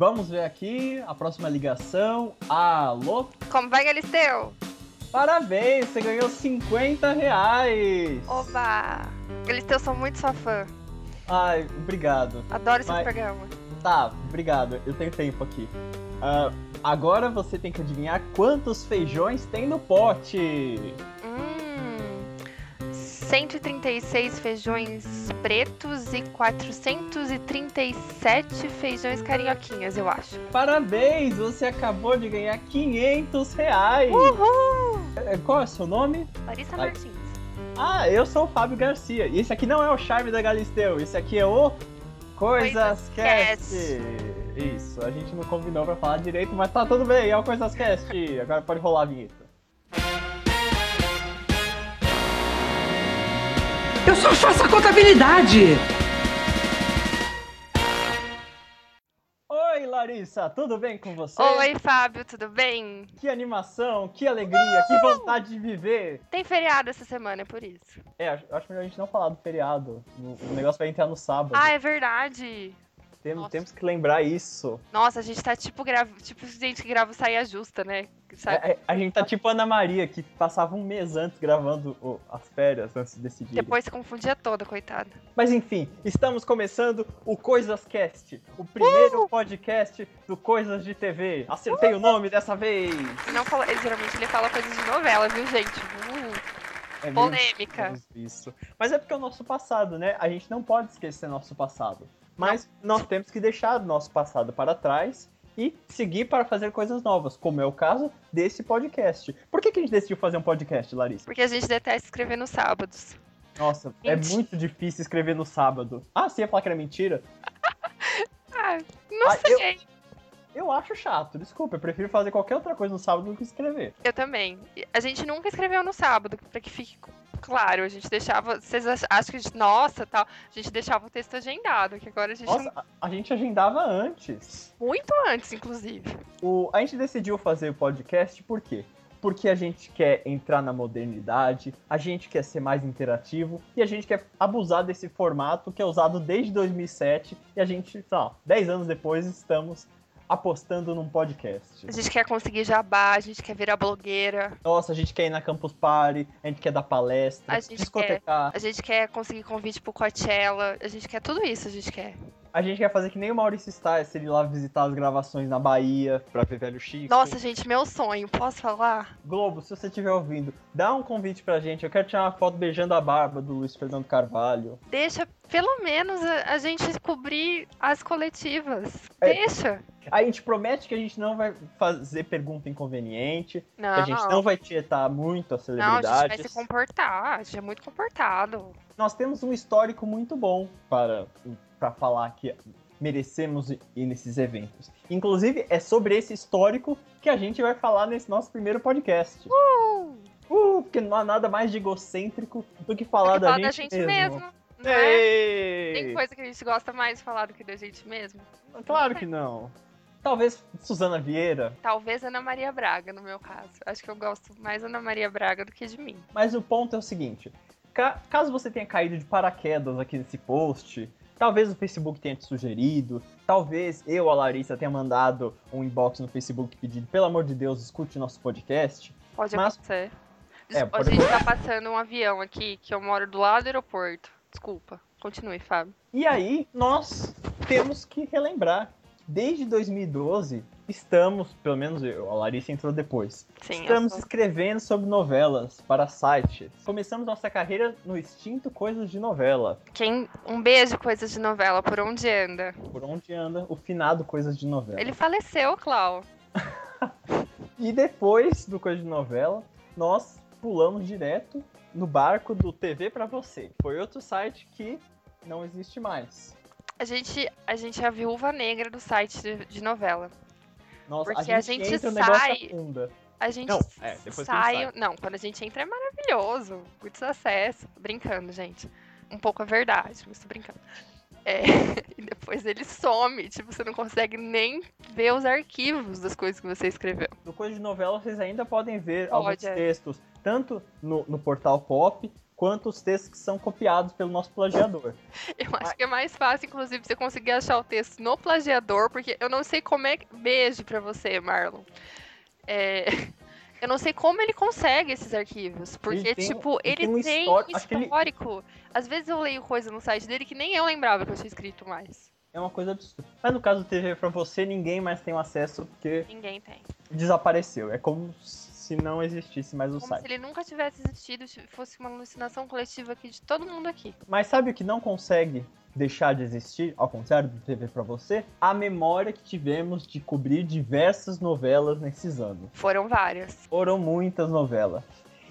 Vamos ver aqui a próxima ligação. Alô? Como vai, Galisteu? Parabéns, você ganhou 50 reais. Oba! Galisteu, sou muito sua fã. Ai, obrigado. Adoro esse Mas- programa. Tá, obrigado. Eu tenho tempo aqui. Ah, agora você tem que adivinhar quantos feijões tem no pote. Hum, 136 feijões pretos e 437 feijões carioquinhas, eu acho. Parabéns, você acabou de ganhar 500 reais. Uhul! É, Qual é o seu nome? Larissa Ai. Martins. Ah, eu sou o Fábio Garcia. E esse aqui não é o Charme da Galisteu, esse aqui é o Coisas Coisas Cast. Cast. Isso, a gente não combinou pra falar direito, mas tá tudo bem, é o Coisas Cast. Agora pode rolar a vinheta. Eu só faço a contabilidade! Oi, Larissa, tudo bem com você? Oi, Fábio, tudo bem? Que animação, que alegria, que vontade de viver. Tem feriado essa semana, é por isso. É, acho acho melhor a gente não falar do feriado. O negócio vai entrar no sábado. Ah, é verdade. Tem- temos que lembrar isso. Nossa, a gente tá tipo, grava... tipo gente que grava saia justa, né? É, é, a gente tá tipo Ana Maria, que passava um mês antes gravando as férias antes de decidir. Depois se confundia toda, coitada. Mas enfim, estamos começando o Coisas Cast, o primeiro Uh! podcast do Coisas de TV. Acertei o nome dessa vez. Não fala... ele, geralmente ele fala coisas de novela, viu, gente? Uh, É polêmica. menos Isso. Mas é porque é o nosso passado, né? A gente não pode esquecer nosso passado. Mas nós temos que deixar nosso passado para trás e seguir para fazer coisas novas, como é o caso desse podcast. Por que, que a gente decidiu fazer um podcast, Larissa? Porque a gente detesta escrever nos sábados. Nossa, é muito difícil escrever no sábado. Ah, você ia falar que era mentira? Ah, não Ah, sei. Eu acho chato, desculpa, eu prefiro fazer qualquer outra coisa no sábado do que escrever. Eu também. A gente nunca escreveu no sábado, pra que fique claro. A gente deixava. Vocês ach- acham que a gente. Nossa, tal. A gente deixava o texto agendado, que agora a gente. Nossa, a, a gente agendava antes. Muito antes, inclusive. O, a gente decidiu fazer o podcast por quê? Porque a gente quer entrar na modernidade, a gente quer ser mais interativo e a gente quer abusar desse formato que é usado desde 2007 e a gente, sei lá, 10 anos depois estamos apostando num podcast. A gente quer conseguir jabá, a gente quer virar blogueira, Nossa, a gente quer ir na Campus Party, a gente quer dar palestra, A gente discotecar. a gente quer conseguir convite pro Coachella, a gente quer tudo isso, a gente quer. A gente quer fazer que nem o Maurício Stiles, ele ir lá visitar as gravações na Bahia pra ver Velho Chico. Nossa, gente, meu sonho, posso falar? Globo, se você estiver ouvindo, dá um convite pra gente. Eu quero tirar uma foto beijando a barba do Luiz Fernando Carvalho. Deixa pelo menos a, a gente cobrir as coletivas. É. Deixa. A gente promete que a gente não vai fazer pergunta inconveniente, Não, que a gente não vai tietar muito as Não, a gente vai se comportar, a gente é muito comportado. Nós temos um histórico muito bom para, para falar que merecemos ir nesses eventos. Inclusive, é sobre esse histórico que a gente vai falar nesse nosso primeiro podcast. Uh, Uh, porque não há nada mais de egocêntrico do que falar, Tem que da, falar gente da gente mesmo. mesmo. não é? Ei! Tem coisa que a gente gosta mais de falar do que da gente mesmo. Claro que não. Talvez Suzana Vieira, Talvez Ana Maria Braga, no meu caso. Acho que eu gosto mais da Ana Maria Braga do que de mim. mas o ponto é o seguinte: ca- caso você tenha caído de paraquedas aqui nesse post, talvez o Facebook tenha te sugerido, talvez eu, a Larissa, tenha mandado um inbox no Facebook pedindo, pelo amor de Deus, escute nosso podcast. Pode Mas- acontecer. É, pode a gente tá passando um avião aqui, que eu moro do lado do aeroporto. Desculpa. Continue, Fábio. E aí, nós temos que relembrar. Desde 2012, estamos, pelo menos eu, a Larissa entrou depois, Sim, Estamos sou- escrevendo sobre novelas para sites. Começamos nossa carreira no extinto Coisas de Novela. Quem... Um beijo, coisas de novela, por onde anda? Por onde anda o finado Coisas de Novela. Ele faleceu, Clau. E depois do Coisas de Novela, nós pulamos direto no barco do TV para você. Foi outro site que não existe mais. A gente, a gente é a viúva negra do site de, de novela. Nossa, Porque a a gente, gente entra, sai- afunda. A gente Não, é, gente sai. sai. Não, quando a gente entra é maravilhoso. Muito sucesso. Brincando, gente. Um pouco a verdade, mas tô brincando. É, e depois ele some. Tipo, você não consegue nem ver os arquivos das coisas que você escreveu. No Coisas de Novela, vocês ainda podem ver Pode, alguns é. textos, tanto no, no portal Pop, quanto os textos que são copiados pelo nosso plagiador. Eu acho que é mais fácil, inclusive, você conseguir achar o texto no plagiador, porque eu não sei como é. Beijo pra você, Marlon. É, Eu não sei como ele consegue esses arquivos. Porque, Ele tem- tipo, ele ele, tem um tem histórico- que ele- histórico. Às vezes eu leio coisa no site dele que nem eu lembrava que eu tinha escrito mais. É uma coisa absurda. Mas no caso do TV pra você, ninguém mais tem o acesso porque Ninguém tem. desapareceu. É como se não existisse mais o Como site. se ele nunca tivesse existido, se fosse uma alucinação coletiva aqui de todo mundo aqui. Mas sabe o que não consegue deixar de existir, ao contrário do TV pra você? A memória que tivemos de cobrir diversas novelas nesses anos. Foram várias. Foram muitas novelas.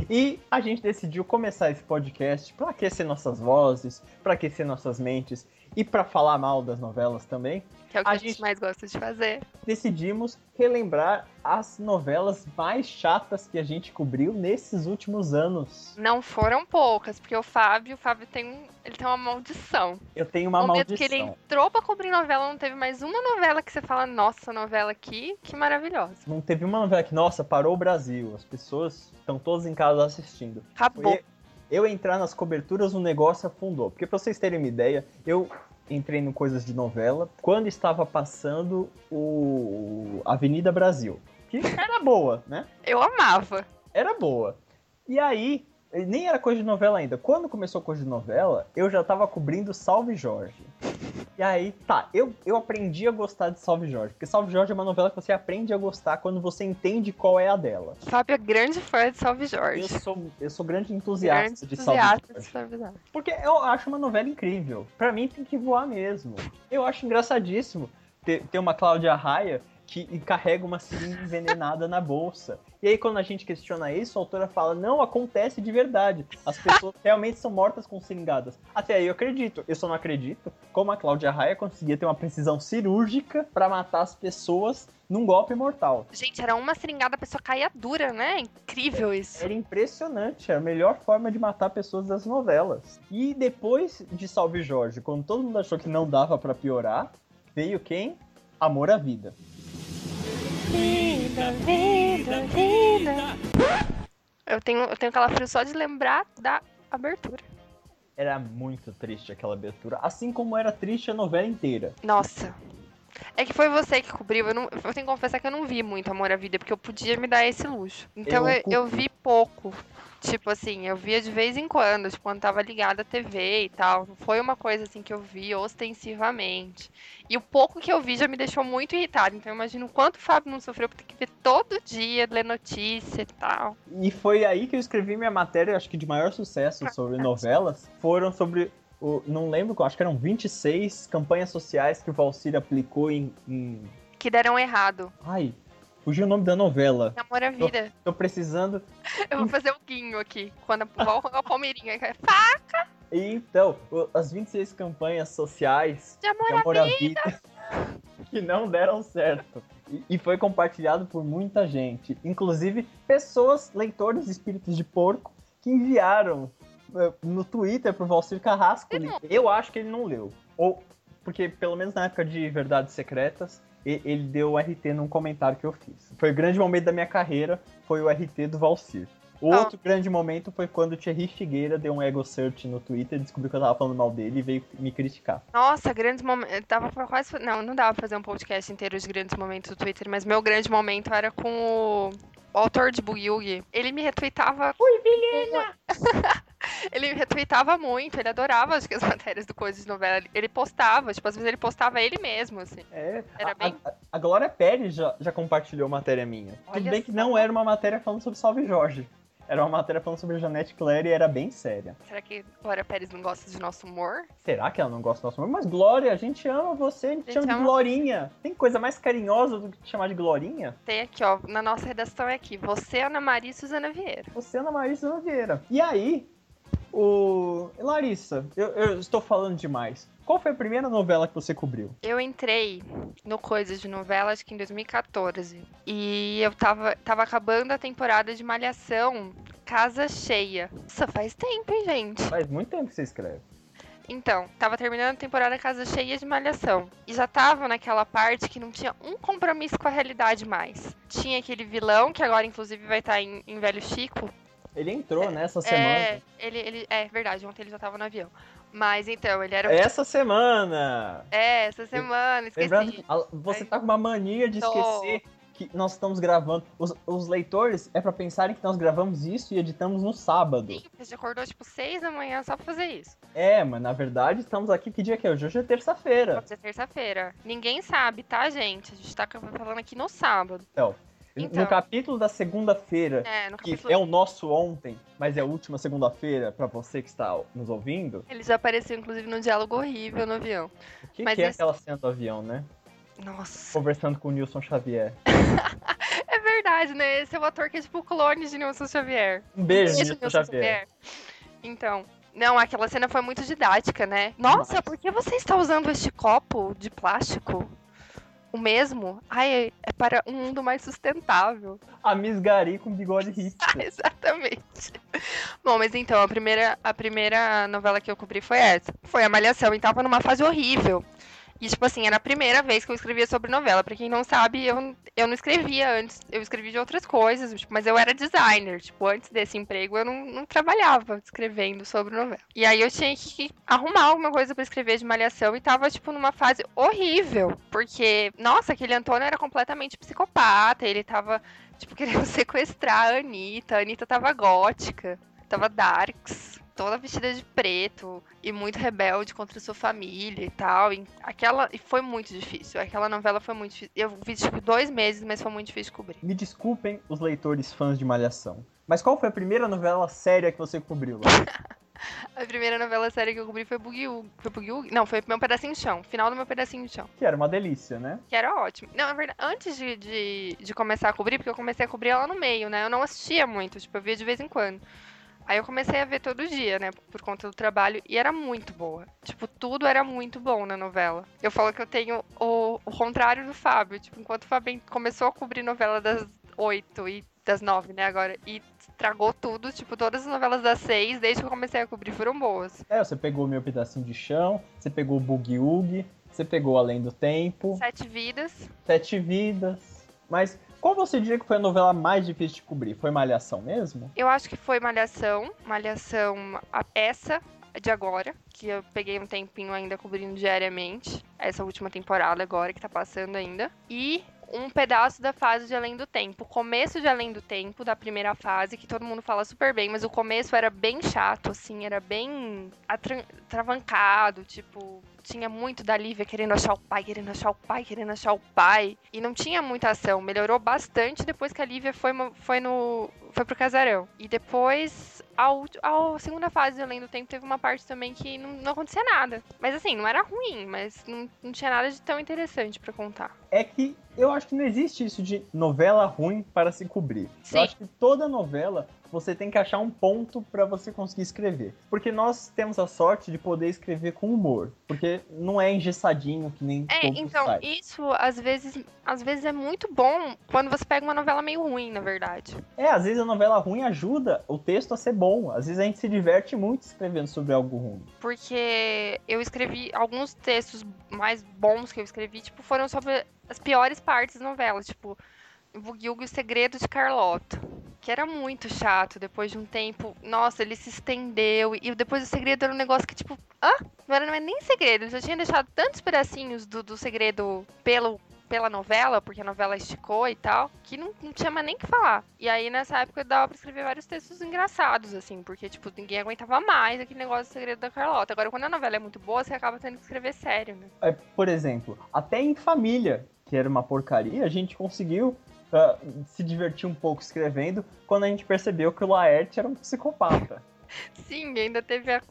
E a gente decidiu começar esse podcast para aquecer nossas vozes, para aquecer nossas mentes e para falar mal das novelas também. Que é o que A a, gente mais gosta de fazer. Decidimos relembrar as novelas mais chatas que a gente cobriu nesses últimos anos. Não foram poucas, porque o Fábio, o Fábio tem um. Ele tem uma maldição. Eu tenho uma momento maldição. que ele entrou pra cobrir novela, não teve mais uma novela que você fala, nossa, novela aqui, que maravilhosa. Não teve uma novela que, nossa, parou o Brasil. As pessoas estão todas em casa assistindo. Acabou. Foi eu entrar nas coberturas, o negócio afundou. Porque pra vocês terem uma ideia, eu entrei no Coisas de Novela quando estava passando o Avenida Brasil. Que era boa, né? Eu amava. Era boa. E aí, nem era coisa de novela ainda. Quando começou coisa de novela, eu já tava cobrindo Salve Jorge. E aí, tá, eu, eu aprendi a gostar de Salve Jorge. Porque Salve Jorge é uma novela que você aprende a gostar quando você entende qual é a dela. Fábio é grande fã de Salve Jorge. Eu sou, eu sou grande entusiasta grande de Salve entusiasta de Jorge. Salve Jorge. Porque eu acho uma novela incrível. Pra mim tem que voar mesmo. Eu acho engraçadíssimo ter, ter uma Cláudia Raia que carrega uma seringa envenenada na bolsa. E aí quando a gente questiona isso, a autora fala, não, acontece de verdade. As pessoas realmente são mortas com seringadas. Até aí eu acredito. Eu só não acredito como a Cláudia Raia conseguia ter uma precisão cirúrgica pra matar as pessoas num golpe mortal. Gente, era uma seringada, a pessoa caía dura, né? Incrível isso. Era impressionante, era a melhor forma de matar pessoas das novelas. E depois de Salve Jorge, quando todo mundo achou que não dava pra piorar, veio quem? Amor à Vida. Vida, vida, vida. Eu tenho, eu tenho calafrio só de lembrar da abertura. Era muito triste aquela abertura, assim como era triste a novela inteira. Nossa. É que foi você que cobriu. Eu, não, eu tenho que confessar que eu não vi muito Amor à Vida, porque eu podia me dar esse luxo. Então Eu eu, eu vi pouco. Tipo assim, eu via de vez em quando, tipo, quando tava ligada à TV e tal. Não foi uma coisa assim que eu vi ostensivamente. E o pouco que eu vi já me deixou muito irritada. Então eu imagino o quanto o Fábio não sofreu por ter que ver todo dia, ler notícia e tal. E foi aí que eu escrevi minha matéria, acho que de maior sucesso sobre novelas, foram sobre o, não lembro, acho que eram 26 campanhas sociais que o Valcir aplicou em, em Que deram errado. ai, fugiu o nome da novela. Amor à Vida. Tô precisando Eu vou fazer o guinho aqui. Quando igual a Palmeirinha. é, E então, as 26 campanhas sociais de amor de à amor à vida que não deram certo. E, foi compartilhado por muita gente, inclusive pessoas, leitores de espíritos de porco, que enviaram eh, no Twitter pro Valcir Carrasco. Eu acho que ele não leu. Ou, porque pelo menos na época de Verdades Secretas, ele deu o RT num comentário que eu fiz. Foi o grande momento da minha carreira, foi o RT do Valcir. O Ah. outro grande momento foi quando o Thierry Figueira deu um ego search no Twitter, descobriu que eu tava falando mal dele e veio me criticar. Nossa, grandes momentos. Dava pra quase. Não, não dava pra fazer um podcast inteiro de grandes momentos do Twitter, mas meu grande momento era com o, o autor de Boogie. Ele me retweetava. Ui, Vilhena! ele retweetava muito, ele adorava acho que as matérias do Coisa de Novela. Ele postava, tipo, às vezes ele postava ele mesmo, assim. É, Era a, bem- a, a Glória Pérez já, já compartilhou matéria minha. Tudo Olha bem que não era uma matéria falando sobre Salve Jorge. Era uma matéria falando sobre Janete Claire e era bem séria. Será que Glória Pérez não gosta de nosso humor? Será que ela não gosta do nosso nome? Mas Glória, a gente ama você, a gente, A gente chama de. Glorinha. Tem coisa mais carinhosa do que te chamar de Glorinha? Tem aqui, ó, na nossa redação é aqui. Você, Ana Maria e Suzana Vieira. Você Ana Marisa Vieira. E aí, o. Larissa, eu, eu estou falando demais. Qual foi a primeira novela que você cobriu? Eu entrei no Coisas de Novela, acho que em 2014. E eu tava, tava acabando a temporada de Malhação, Casa Cheia. Nossa, faz tempo, hein, gente? Faz muito tempo que você escreve. Então, tava terminando a temporada Casa Cheia de Malhação. E já tava naquela parte que não tinha um compromisso com a realidade mais. Tinha aquele vilão, que agora inclusive vai estar em, em Velho Chico, Ele entrou nessa semana. É, ele, ele, é verdade, ontem ele já tava no avião. Mas então, ele era. Essa semana! É, essa semana, esqueci. Lembrando, que a- você tá com uma mania de Tô. esquecer que nós estamos gravando. Os, os leitores é pra pensarem que nós gravamos isso e editamos no sábado. Sim, Você acordou tipo 6 da manhã só pra fazer isso. É, mas na verdade estamos aqui. Que dia que é hoje? Hoje é terça-feira. Pode ser terça-feira. Ninguém sabe, tá, gente? A gente tá falando aqui no sábado. Então, Então. no capítulo da segunda-feira, É, no que capítulo. é o nosso ontem, mas é a última segunda-feira pra você que está nos ouvindo. Ele já apareceu, inclusive, num diálogo horrível no avião. O que, Mas que é esse- aquela cena do avião, né? Nossa. Conversando com o Nilson Xavier. É verdade, né? Esse é o ator que é tipo o clone de Nilson Xavier. Um beijo, Beijo, Nilson Xavier. Então. Não, aquela cena foi muito didática, né? Nossa, Demais. por que você está usando este copo de plástico? O mesmo? Ai, é para um mundo mais sustentável. A Miss Gari com bigode hipster. Exatamente. Bom, mas então, a primeira, a primeira novela que eu cobri foi essa. Foi a Malhação, e tava numa fase horrível. E, tipo assim, era a primeira vez que eu escrevia sobre novela. Pra quem não sabe, eu, eu não escrevia antes. Eu escrevi de outras coisas, tipo, mas eu era designer. Tipo, antes desse emprego, eu não, não trabalhava escrevendo sobre novela. E aí eu tinha que arrumar alguma coisa pra escrever de Malhação e tava, tipo, numa fase horrível. Porque, nossa, aquele Antônio era completamente psicopata. Ele tava tipo, querendo sequestrar a Anitta. A Anitta tava gótica, tava darks, toda vestida de preto e muito rebelde contra sua família e tal. E aquela e foi muito difícil. Aquela novela foi muito difícil. Eu vi tipo dois meses, mas foi muito difícil cobrir. Me desculpem os leitores fãs de Malhação. Mas qual foi a primeira novela séria que você cobriu? A primeira novela séria que eu cobri foi Boogie Woogie. Foi Boogie Woogie? Não, foi Meu Pedacinho de Chão. Final do Meu Pedacinho de Chão. Que era uma delícia, né? Que era ótimo. Não, na verdade, antes de, de, de começar a cobrir, porque eu comecei a cobrir ela no meio, né? Eu não assistia muito, tipo, eu via de vez em quando. Aí eu comecei a ver todo dia, né? Por conta do trabalho. E era muito boa. Tipo, tudo era muito bom na novela. Eu falo que eu tenho o, o contrário do Fábio. Tipo, enquanto o Fábio começou a cobrir novela das oito e das nove, né? Agora. E estragou tudo. Tipo, todas as novelas das seis, desde que eu comecei a cobrir, foram boas. É, você pegou o meu pedacinho de chão, você pegou o Boogie Woogie, você pegou Além do Tempo, Sete Vidas. Sete Vidas. Mas qual você diria que foi a novela mais difícil de cobrir? Foi Malhação mesmo? Eu acho que foi Malhação. Malhação, essa de agora, que eu peguei um tempinho ainda cobrindo diariamente. Essa última temporada agora, que tá passando ainda. E um pedaço da fase de Além do Tempo. O começo de Além do Tempo, da primeira fase, que todo mundo fala super bem, mas o começo era bem chato, assim, era bem travancado, tipo, tinha muito da Lívia querendo achar o pai, querendo achar o pai, querendo achar o pai. E não tinha muita ação. Melhorou bastante depois que a Lívia foi, foi no. Foi pro casarão. E depois, a, a segunda fase Além do Tempo teve uma parte também que não, não acontecia nada. Mas assim, não era ruim, mas não, não tinha nada de tão interessante pra contar. É que eu acho que não existe isso de novela ruim para se cobrir. Sim. Eu acho que toda novela você tem que achar um ponto para você conseguir escrever. Porque nós temos a sorte de poder escrever com humor. Porque não é engessadinho que nem É, então, isso às vezes, às vezes é muito bom quando você pega uma novela meio ruim, na verdade. É, às vezes a novela ruim ajuda o texto a ser bom. Às vezes a gente se diverte muito escrevendo sobre algo ruim. Porque eu escrevi alguns textos mais bons que eu escrevi, tipo, foram sobre as piores partes da novela, tipo, Woogie e o Segredo de Carlota. Que era muito chato, depois de um tempo. Nossa, ele se estendeu. E depois o segredo era um negócio que, tipo, hã? Não era é nem segredo. Ele já tinha deixado tantos pedacinhos do, do segredo pelo, pela novela, porque a novela esticou e tal, que não, não tinha mais nem que falar. E aí, nessa época, dava pra escrever vários textos engraçados, assim, porque, tipo, ninguém aguentava mais aquele negócio do segredo da Carlota. Agora, quando a novela é muito boa, você acaba tendo que escrever sério, né? É, por exemplo, até em Família, que era uma porcaria, a gente conseguiu se divertir um pouco escrevendo quando a gente percebeu que o Laerte era um psicopata. Sim, ainda teve a,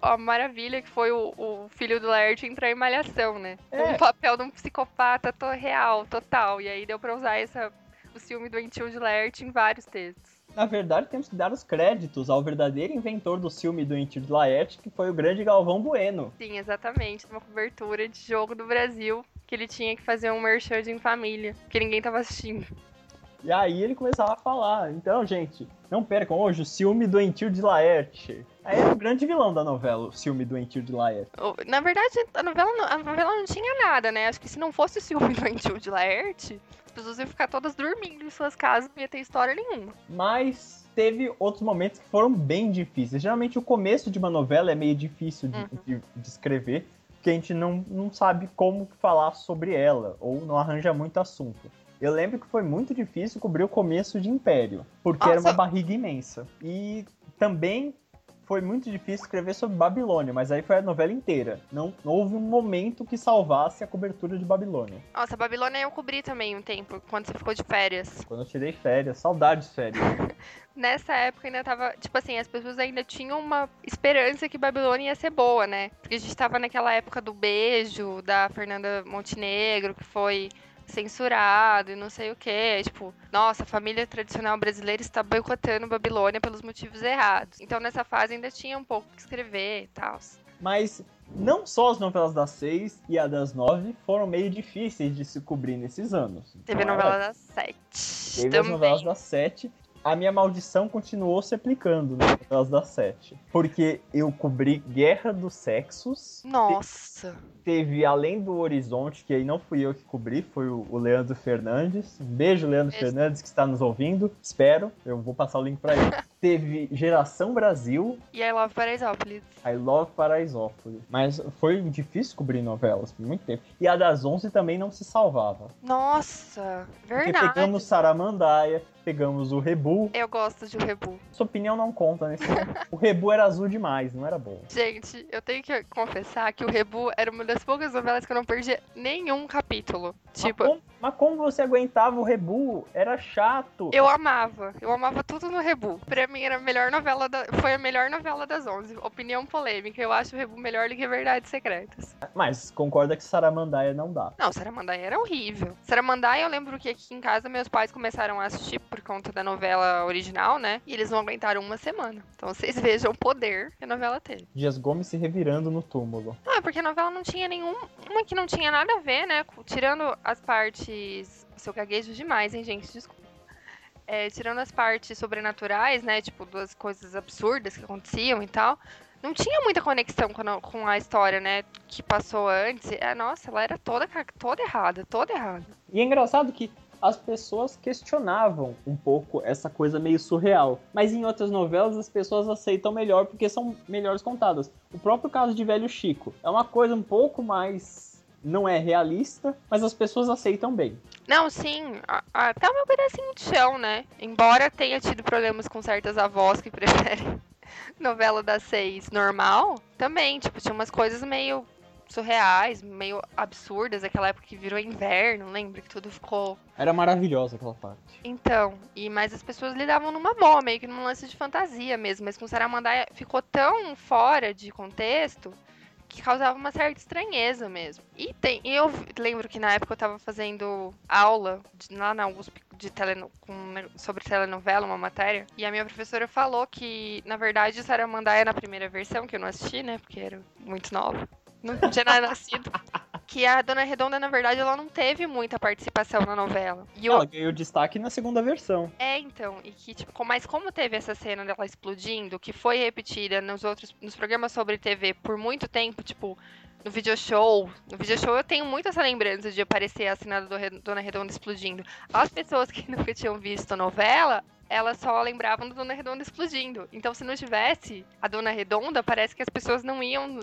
a maravilha que foi o, o filho do Laerte entrar em malhação, né? É. Um papel de um psicopata to, real, total. E aí deu pra usar essa, o ciúme doentio de Laerte em vários textos. Na verdade, temos que dar os créditos ao verdadeiro inventor do filme do Inti de Laerte, que foi o grande Galvão Bueno. Sim, exatamente. Uma cobertura de jogo do Brasil, que ele tinha que fazer um merchan de em família, que ninguém tava assistindo. E aí ele começava a falar, então, gente, não percam hoje o ciúme doentio de Laerte. Aí era o grande vilão da novela, o ciúme doentio de Laerte. Na verdade, a novela, não- a novela não tinha nada, né? Acho que se não fosse o ciúme doentio de Laerte, as pessoas iam ficar todas dormindo em suas casas, não ia ter história nenhuma. Mas teve outros momentos que foram bem difíceis. Geralmente o começo de uma novela é meio difícil de, Uhum. de- de escrever, porque a gente não, não sabe como falar sobre ela, ou não arranja muito assunto. Eu lembro que foi muito difícil cobrir o começo de Império, porque era Nossa. uma barriga imensa. E também foi muito difícil escrever sobre Babilônia, mas aí foi a novela inteira. Não, não houve um momento que salvasse a cobertura de Babilônia. Nossa, Babilônia eu cobri também um tempo, quando você ficou de férias. Quando eu tirei férias, saudades de férias. Nessa época ainda tava, tipo assim, as pessoas ainda tinham uma esperança que Babilônia ia ser boa, né? Porque a gente tava naquela época do beijo da Fernanda Montenegro, que foi censurado e não sei o que. Tipo, nossa, a família tradicional brasileira está boicotando Babilônia pelos motivos errados. Então nessa fase ainda tinha um pouco que escrever e tal. Mas não só as novelas das seis e a das nove foram meio difíceis de se cobrir nesses anos. Teve a Então, novela ela das sete. Teve as também. novelas das sete. A minha maldição continuou se aplicando nas novelas das sete. Porque eu cobri Guerra dos Sexos. Nossa. Teve Além do Horizonte, que aí não fui eu que cobri, foi o o Leandro Fernandes. Um beijo, Leandro Beijo. Fernandes, que está nos ouvindo. Espero. Eu vou passar o link pra ele. Teve Geração Brasil, E I Love Paraisópolis. I Love Paraisópolis. Mas foi difícil cobrir novelas por muito tempo. E a das 11 também não se salvava. Nossa, Porque verdade. pegamos Saramandaia, pegamos o Rebu. Eu gosto de Rebu. Sua opinião não conta momento. O Rebu era azul demais, não era bom. Gente, eu tenho que confessar que o Rebu era uma das poucas novelas que eu não perdia nenhum capítulo. Tipo, como, mas como você aguentava o Rebu? Era chato. eu amava. Eu amava tudo no Rebu. Pra mim era a melhor novela da... foi a melhor novela das 11. Opinião polêmica. Eu acho o Rebu melhor do que Verdades Secretas. Mas concorda que Saramandaia não dá. Não, Saramandaia era horrível. Saramandaia, eu lembro que aqui em casa meus pais começaram a assistir por conta da novela original, né? E eles não aguentaram uma semana. Então vocês vejam o poder que a novela teve. Dias Gomes se revirando no túmulo. Ah, porque a novela não tinha nenhum. Uma que não tinha nada a ver, né? Tirando as partes. Seu gaguejo demais, hein, gente? Desculpa. É, tirando as partes sobrenaturais, né? Tipo, das coisas absurdas que aconteciam e tal. Não tinha muita conexão com a, com a história, né? Que passou antes. É, nossa, ela era toda, toda errada, toda errada. E é engraçado que as pessoas questionavam um pouco essa coisa meio surreal. Mas em outras novelas as pessoas aceitam melhor porque são melhores contadas. O próprio caso de Velho Chico é uma coisa um pouco mais. Não é realista, mas as pessoas aceitam bem. Não, sim, até o meu pedacinho de chão, né? Embora tenha tido problemas com certas avós que preferem novela das seis normal, também, tipo, tinha umas coisas meio surreais, meio absurdas, aquela época que virou inverno, lembra que tudo ficou. Era maravilhosa aquela parte. Então, e mas as pessoas lidavam numa boa, meio que num lance de fantasia mesmo, mas com Saramandaia ficou tão fora de contexto que causava uma certa estranheza mesmo. E tem, eu lembro que na época eu tava fazendo aula de- lá na USP de teleno, com, sobre telenovela, uma matéria, e a minha professora falou que, na verdade, Saramandaia na primeira versão, que eu não assisti, né, porque era muito nova, não tinha nada nascido, que a Dona Redonda, na verdade, ela não teve muita participação na novela. E o, Ela ganhou destaque na segunda versão. é, então, e que, tipo, mas como teve essa cena dela explodindo, que foi repetida nos outros, nos programas sobre TV por muito tempo, tipo, no video show, no video show eu tenho muito essa lembrança de aparecer a cena Re- Dona Redonda explodindo. As pessoas que nunca tinham visto a novela, elas só lembravam da Dona Redonda explodindo. Então, se não tivesse a Dona Redonda, parece que as pessoas não iam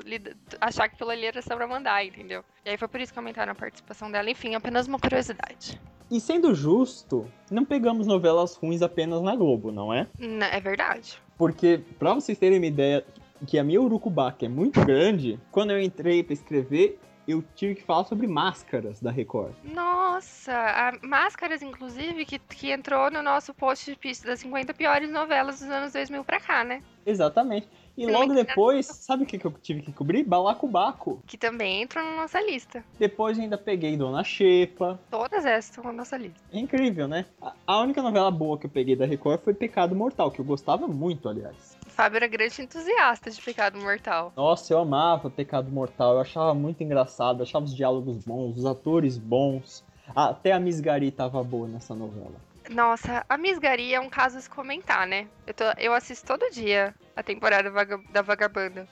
achar que aquilo ali era só pra mandar, entendeu? E aí foi por isso que aumentaram a participação dela. Enfim, apenas uma curiosidade. E sendo justo, não pegamos novelas ruins apenas na Globo, não é? N- É verdade. Porque, pra vocês terem uma ideia que a minha urucubaca é muito grande, quando eu entrei pra escrever, eu tive que falar sobre máscaras da Record. Nossa, Máscaras, inclusive, que, que entrou no nosso post de pista das 50 piores novelas dos anos 2000 pra cá, né? Exatamente. E logo depois, sabe o que que eu tive que cobrir? Balacobaco. Que também entrou na nossa lista. Depois ainda peguei Dona Xepa. Todas essas estão na nossa lista. É incrível, né? A única novela boa que eu peguei da Record foi Pecado Mortal, que eu gostava muito, aliás. Fábio era grande entusiasta de Pecado Mortal. Nossa, eu amava Pecado Mortal, eu achava muito engraçado, eu achava os diálogos bons, os atores bons. Até a Miss Gari tava boa nessa novela. Nossa, a Miss Gari é um caso a se comentar, né? Eu, tô- eu assisto todo dia a temporada vaga- da Vagabanda.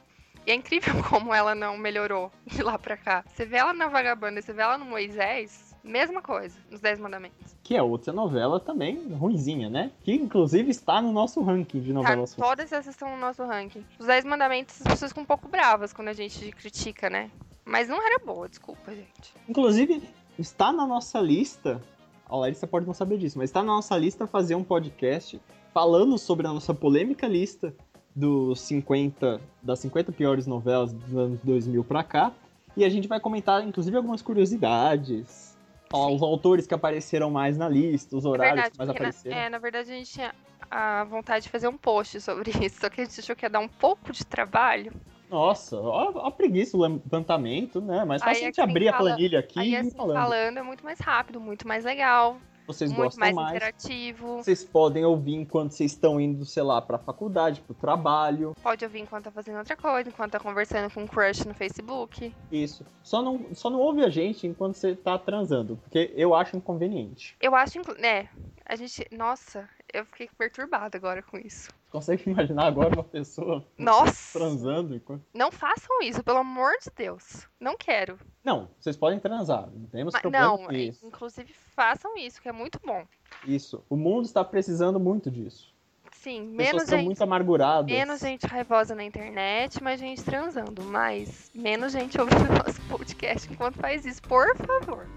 E é incrível como ela não melhorou de lá pra cá. Você vê ela na Vagabanda, você vê ela no Moisés, Mesma coisa, nos Dez Mandamentos. Que é outra novela também ruinzinha, né? Que inclusive está no nosso ranking de Tá, novelas ruins. todas essas estão no nosso ranking. Os Dez Mandamentos, as pessoas ficam um pouco bravas quando a gente critica, né? Mas não era boa, desculpa, gente. Inclusive, está na nossa lista. A Larissa pode não saber disso, mas está na nossa lista fazer um podcast falando sobre a nossa polêmica lista dos 50, das 50 piores novelas dos anos 2000 pra cá. E a gente vai comentar, inclusive, algumas curiosidades. Ó. Os autores que apareceram mais na lista, os É horários verdade, que mais porque na, apareceram. é, na verdade a gente tinha a vontade de fazer um post sobre isso, só que a gente achou que ia dar um pouco de trabalho. Nossa, ó, ó a preguiça, o levantamento, né? Mas Aí a é gente abrir a fala- planilha aqui Aí ir assim, falando. falando é muito mais rápido, muito mais legal, Vocês muito gostam mais, mais. interativo. Vocês podem ouvir enquanto vocês estão indo, sei lá, pra faculdade, pro trabalho. Pode ouvir enquanto tá fazendo outra coisa, enquanto tá conversando com um crush no Facebook. Isso. Só não, só não ouve a gente enquanto você tá transando, porque eu acho inconveniente. Eu acho, né, a gente, nossa, eu fiquei perturbada agora com isso. Você consegue imaginar agora uma pessoa Nossa, transando enquanto. não façam isso, pelo amor de Deus. Não quero. Não, vocês podem transar. Não temos Mas, problema não, com isso. inclusive façam isso, que é muito bom. Isso. O mundo está precisando muito disso. Sim, menos gente muito amarguradas. Menos gente raivosa na internet, mais gente transando. Mas menos gente ouvindo nosso podcast enquanto faz isso, por favor.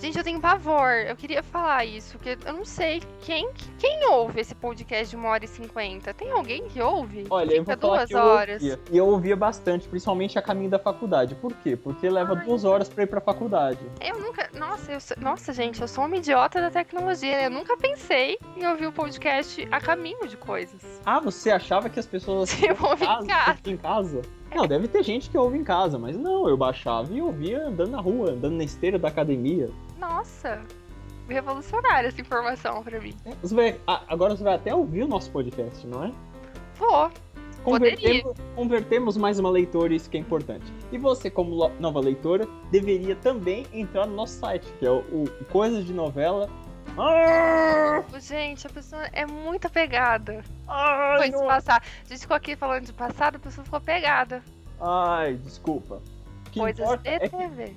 Gente, eu tenho pavor. Eu queria falar isso, porque eu não sei quem, quem ouve esse podcast de uma hora e cinquenta. Tem alguém que ouve? Olha, eu Fica vou falar duas que eu horas. ouvia. E eu ouvia bastante, principalmente a caminho da faculdade. Por quê? Porque leva Ai. duas horas pra ir pra faculdade. Eu nunca. Nossa, eu nossa, gente, eu sou uma idiota da tecnologia. Eu nunca pensei em ouvir o podcast a caminho de coisas. Ah, você achava que as pessoas Eu ouvi em casa. em casa? Não, deve ter gente que ouve em casa, mas não, eu baixava e ouvia andando na rua, andando na esteira da academia. Nossa, revolucionária essa informação pra mim. Você vai, agora você vai até ouvir o nosso podcast, não é? Vou. Convertemos, convertemos mais uma leitora, isso que é importante. E você, como nova leitora, deveria também entrar no nosso site, que é o, o Coisas de Novela. Ah! Gente, a pessoa é muito apegada. Ai, Foi de não- passar. A gente ficou aqui falando de passado, a pessoa ficou apegada. Ai, desculpa. Coisas de é que TV.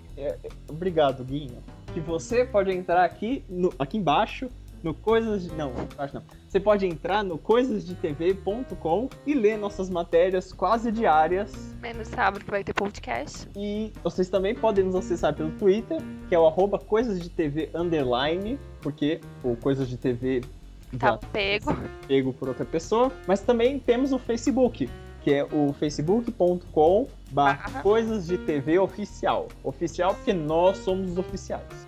Obrigado, Guinho. Que você pode entrar aqui, no- aqui embaixo, no Coisas de. Não, acho não. Você pode entrar no coisasdetv.com e ler nossas matérias quase diárias. Menos sábado que vai ter podcast. E vocês também podem nos acessar pelo Twitter, que é o arroba Coisas de TV underline, porque o Coisas de TV Tá pego. pego por outra pessoa. Mas também temos o Facebook, que é o facebook.com Barra. Coisas de TV Oficial. Oficial porque nós somos os oficiais.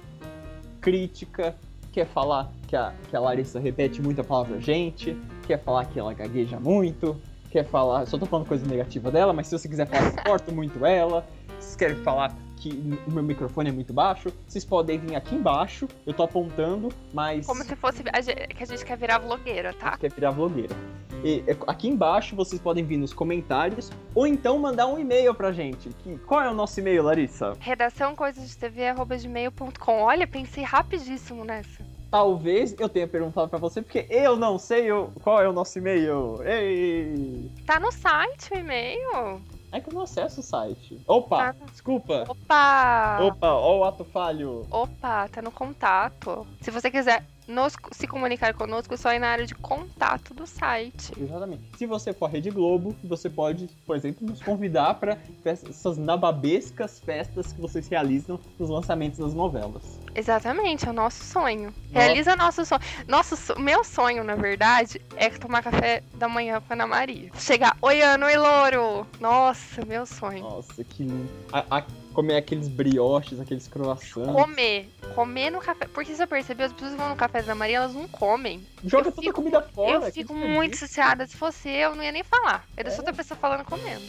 Crítica, quer falar que a, que a Larissa repete muito a palavra gente, quer falar que ela gagueja muito, quer falar. Só tô falando coisa negativa dela, mas se você quiser falar corto muito ela, se querem falar que o meu microfone é muito baixo, vocês podem vir aqui embaixo, eu tô apontando, mas. Como se fosse. a gente- que a gente quer virar vlogueira, tá? quer virar vlogueira. E, é, aqui embaixo vocês podem vir nos comentários ou então mandar um e-mail pra gente. Que, qual é o nosso e-mail, Larissa? Redação coisas de TV arroba gmail.com. Olha, pensei rapidíssimo nessa. Talvez eu tenha perguntado pra você, porque eu não sei o- qual é o nosso e-mail. Ei! Tá no site o e-mail. É que eu não acesso o site. Opa! Tá. Desculpa! Opa! Opa, ó o ato falho. Opa, tá no contato. Se você quiser nos- se comunicar conosco, é só ir na área de contato do site. Exatamente. Se você for a Rede Globo, você pode, por exemplo, nos convidar para essas nababescas festas que vocês realizam nos lançamentos das novelas. Exatamente, é o nosso sonho. Realiza nosso sonho. Nosso, so- meu sonho, na verdade, é tomar café da manhã com a Ana Maria. Chegar, oi Ana, oi Louro. Nossa, meu sonho. Nossa, que lindo. A- a- comer aqueles brioches, aqueles croissants. Comer. Comer no café. Porque você percebeu, as pessoas vão no café da Maria, elas não comem. Joga eu toda fico- a comida fora. eu fico desperdício. muito chateada. Se fosse eu, não ia nem falar. Só É? outra pessoa falando comendo.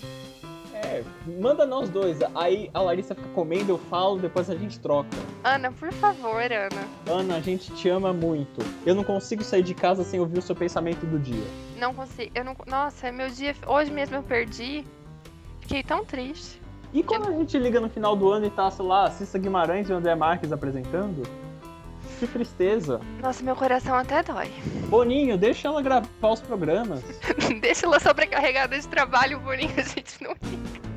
É, manda nós dois. Aí a Larissa fica comendo, eu falo, depois a gente troca. Ana, por favor, Ana. Ana, a gente te ama muito. Eu não consigo sair de casa sem ouvir o seu pensamento do dia. Não consigo. Eu não. Nossa, meu dia. Hoje mesmo eu perdi. Fiquei tão triste. E quando a gente liga no final do ano e tá, sei lá, Cissa Guimarães e André Marques apresentando? Que tristeza. Nossa, meu coração até dói. Boninho, deixa ela gravar os programas. Deixa ela sobrecarregada de trabalho, Boninho, a gente não ia.